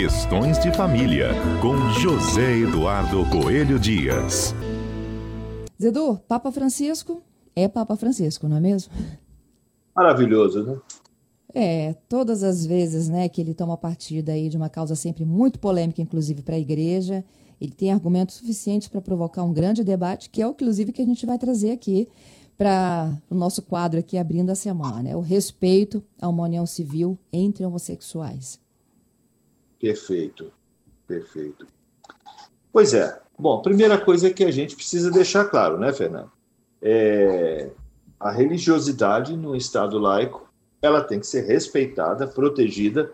Questões de Família, com José Eduardo Coelho Dias. Zedu, Papa Francisco é Papa Francisco, não é mesmo? Maravilhoso, né? É, todas as vezes né, que ele toma partida aí de uma causa sempre muito polêmica, inclusive para a igreja, ele tem argumentos suficientes para provocar um grande debate, que é o, inclusive, que a gente vai trazer aqui para o nosso quadro aqui abrindo a semana, né? o respeito a uma união civil entre homossexuais. Perfeito, perfeito. Pois é. Bom, primeira coisa que a gente precisa deixar claro, né, Fernando? É, a religiosidade no Estado laico ela tem que ser respeitada, protegida.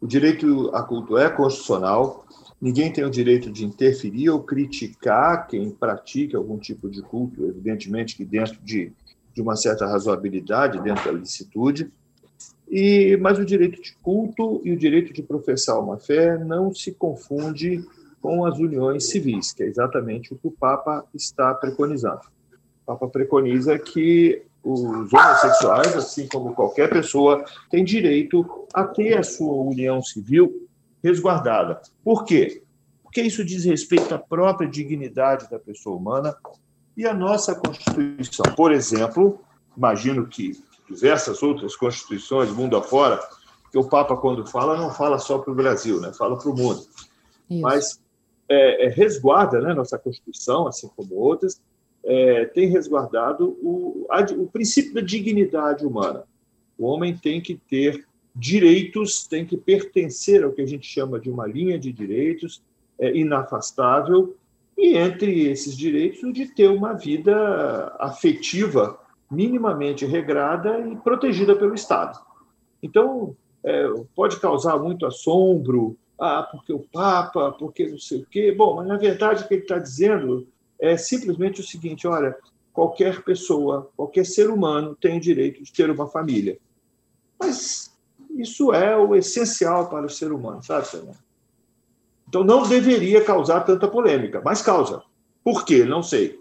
O direito a culto é constitucional. Ninguém tem o direito de interferir ou criticar quem pratica algum tipo de culto, evidentemente que dentro de, de uma certa razoabilidade, dentro da licitude. E, mas o direito de culto e o direito de professar uma fé não se confunde com as uniões civis, que é exatamente o que o Papa está preconizando. O Papa preconiza que os homossexuais, assim como qualquer pessoa, têm direito a ter a sua união civil resguardada. Por quê? Porque isso diz respeito à própria dignidade da pessoa humana e à nossa Constituição. Por exemplo, imagino que diversas outras constituições, mundo afora, que o Papa, quando fala, não fala só para o Brasil, né? fala para o mundo. Isso. Mas é, é, resguarda né, nossa Constituição, assim como outras, é, tem resguardado o, a, o princípio da dignidade humana. O homem tem que ter direitos, tem que pertencer ao que a gente chama de uma linha de direitos é, inafastável, e entre esses direitos, o de ter uma vida afetiva minimamente regrada e protegida pelo Estado. Então, é, pode causar muito assombro, ah, porque o Papa, porque não sei o quê. Bom, mas na verdade o que ele está dizendo é simplesmente o seguinte: olha, qualquer pessoa, qualquer ser humano tem o direito de ter uma família. Mas isso é o essencial para o ser humano, sabe, Fernando? Então não deveria causar tanta polêmica, mas causa. Por quê? Não sei.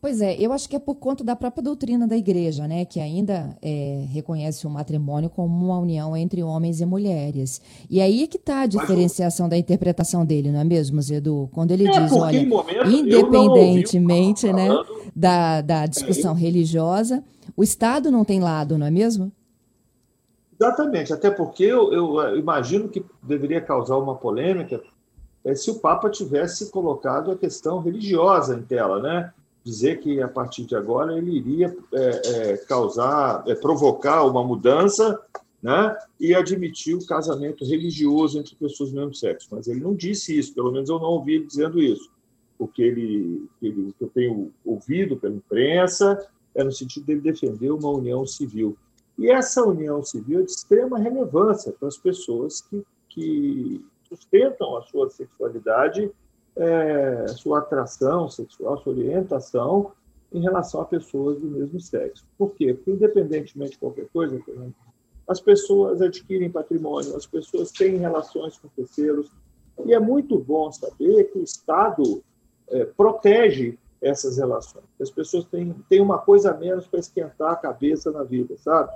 Pois é, eu acho que é por conta da própria doutrina da igreja, né, que ainda é, reconhece o matrimônio como uma união entre homens e mulheres. E aí é que está a diferenciação da interpretação dele, não é mesmo, Zedu? Quando ele é, diz, olha, independentemente né, da, da discussão é. religiosa, o Estado não tem lado, não é mesmo? Exatamente, até porque eu, eu imagino que deveria causar uma polêmica é, se o Papa tivesse colocado a questão religiosa em tela, né? Dizer que a partir de agora ele iria é, é, causar, é, provocar uma mudança né, e admitir o casamento religioso entre pessoas do mesmo sexo. Mas ele não disse isso, pelo menos eu não ouvi ele dizendo isso. O que, ele, ele, o que eu tenho ouvido pela imprensa é no sentido dele defender uma união civil. E essa união civil é de extrema relevância para as pessoas que, que sustentam a sua sexualidade é, sua atração sexual, sua orientação em relação a pessoas do mesmo sexo. Por quê? Porque, independentemente de qualquer coisa, as pessoas adquirem patrimônio, as pessoas têm relações com terceiros, e é muito bom saber que o Estado é, protege essas relações. As pessoas têm, têm uma coisa a menos para esquentar a cabeça na vida, sabe?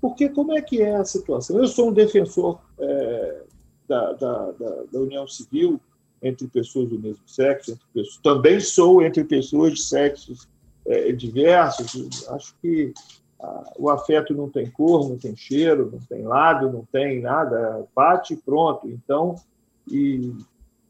Porque como é que é a situação? Eu sou um defensor é, da, da, da, da União Civil, entre pessoas do mesmo sexo, pessoas, também sou entre pessoas de sexos é, diversos. Acho que ah, o afeto não tem cor, não tem cheiro, não tem lado, não tem nada, bate e pronto. Então, e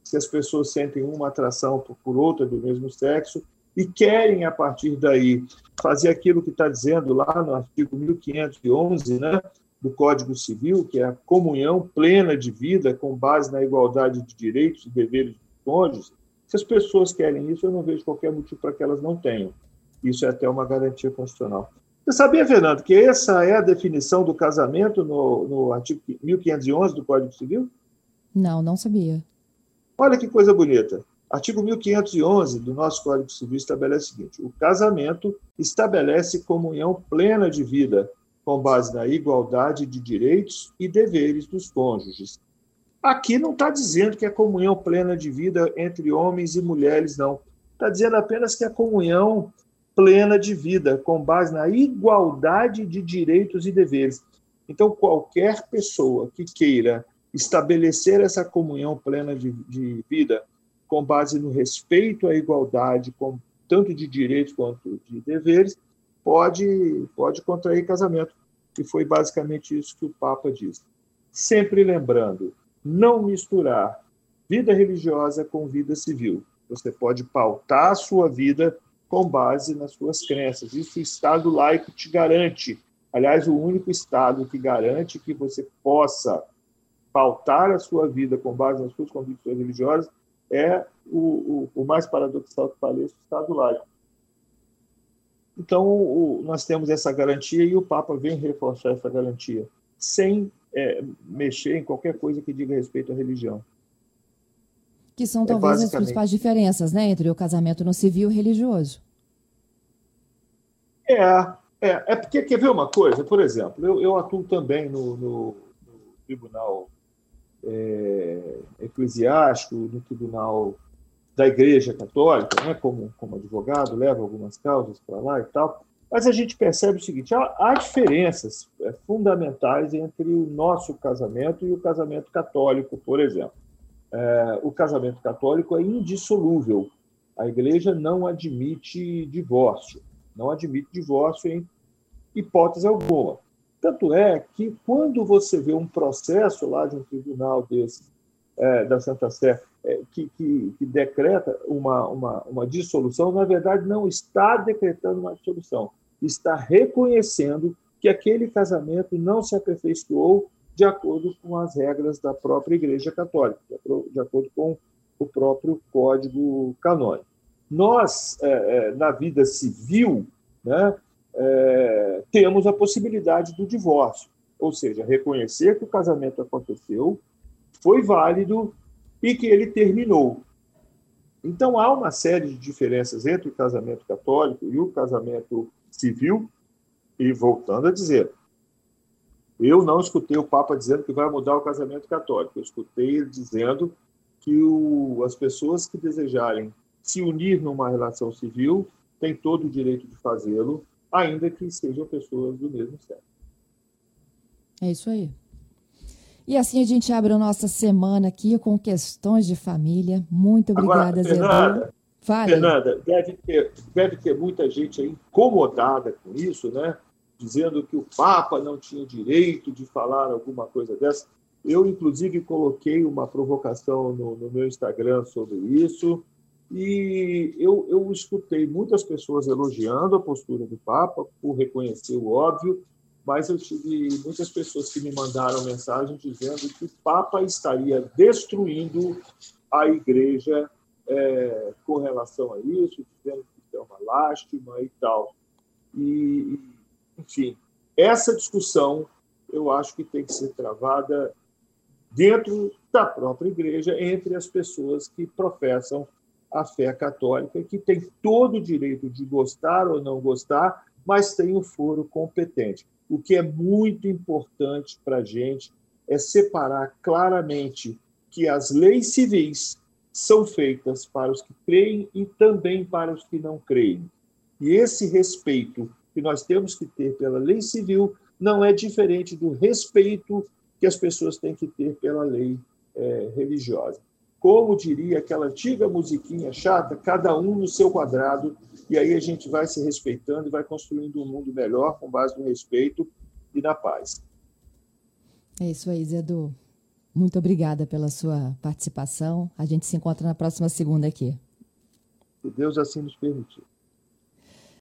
se as pessoas sentem uma atração por, por outra do mesmo sexo e querem, a partir daí, fazer aquilo que está dizendo lá no artigo 1511, né? Do Código Civil, que é a comunhão plena de vida com base na igualdade de direitos e deveres dos cônjuges, se as pessoas querem isso, eu não vejo qualquer motivo para que elas não tenham. Isso é até uma garantia constitucional. Você sabia, Fernando, que essa é a definição do casamento no, no artigo 1511 do Código Civil? Não, não sabia. Olha que coisa bonita. Artigo 1511 do nosso Código Civil estabelece o seguinte: o casamento estabelece comunhão plena de vida com base na igualdade de direitos e deveres dos cônjuges. Aqui não está dizendo que é comunhão plena de vida entre homens e mulheres, não. Está dizendo apenas que é comunhão plena de vida, com base na igualdade de direitos e deveres. Então, qualquer pessoa que queira estabelecer essa comunhão plena de, de vida com base no respeito à igualdade, com, tanto de direitos quanto de deveres, pode, pode contrair casamento. E foi basicamente isso que o Papa disse. Sempre lembrando, não misturar vida religiosa com vida civil. Você pode pautar a sua vida com base nas suas crenças. Isso o Estado laico te garante. Aliás, o único Estado que garante que você possa pautar a sua vida com base nas suas convicções religiosas é o, o, o mais paradoxal que pareça, o Estado laico. Então, o, nós temos essa garantia e o Papa vem reforçar essa garantia, sem é, mexer em qualquer coisa que diga respeito à religião. Que são é talvez as principais diferenças né, entre o casamento no civil e religioso. É, é, é porque, quer ver uma coisa? Por exemplo, eu, eu atuo também no, no, no Tribunal é, Eclesiástico, no Tribunal da Igreja Católica, né, como, como advogado, leva algumas causas para lá e tal. Mas a gente percebe o seguinte: há, há diferenças é, fundamentais entre o nosso casamento e o casamento católico, por exemplo. É, o casamento católico é indissolúvel. A Igreja não admite divórcio, não admite divórcio em hipótese alguma. Tanto é que, quando você vê um processo lá de um tribunal desse, é, da Santa Sé, é, que, que, que, decreta uma, uma, uma dissolução, na verdade, não está decretando uma dissolução, está reconhecendo que aquele casamento não se aperfeiçoou de acordo com as regras da própria Igreja Católica, de acordo com o próprio Código Canônico. Nós, é, é, na vida civil, né, é, temos a possibilidade do divórcio, ou seja, reconhecer que o casamento aconteceu, foi válido e que ele terminou. Então há uma série de diferenças entre o casamento católico e o casamento civil, e voltando a dizer, eu não escutei o Papa dizendo que vai mudar o casamento católico, eu escutei ele dizendo que o, as pessoas que desejarem se unir numa relação civil têm todo o direito de fazê-lo, ainda que sejam pessoas do mesmo sexo. É isso aí. E assim a gente abre a nossa semana aqui com questões de família. Muito obrigada, Agora, Fernanda, Fale. Fernanda, deve ter, deve ter muita gente incomodada com isso, né? Dizendo que o Papa não tinha direito de falar alguma coisa dessa. Eu, inclusive, coloquei uma provocação no, no meu Instagram sobre isso. E eu, eu escutei muitas pessoas elogiando a postura do Papa por reconhecer o óbvio, mas eu tive muitas pessoas que me mandaram mensagem dizendo que o Papa estaria destruindo a Igreja é, com relação a isso, dizendo que é uma lástima e tal. E, enfim, essa discussão eu acho que tem que ser travada dentro da própria Igreja, entre as pessoas que professam a fé católica, que tem todo o direito de gostar ou não gostar, mas tem o foro competente. O que é muito importante para a gente é separar claramente que as leis civis são feitas para os que creem e também para os que não creem. E esse respeito que nós temos que ter pela lei civil não é diferente do respeito que as pessoas têm que ter pela lei é, religiosa. Como diria aquela antiga musiquinha chata, cada um no seu quadrado, e aí a gente vai se respeitando e vai construindo um mundo melhor com base no respeito e na paz. É isso aí, Zedu. Muito obrigada pela sua participação. A gente se encontra na próxima segunda aqui. Se Deus assim nos permitir.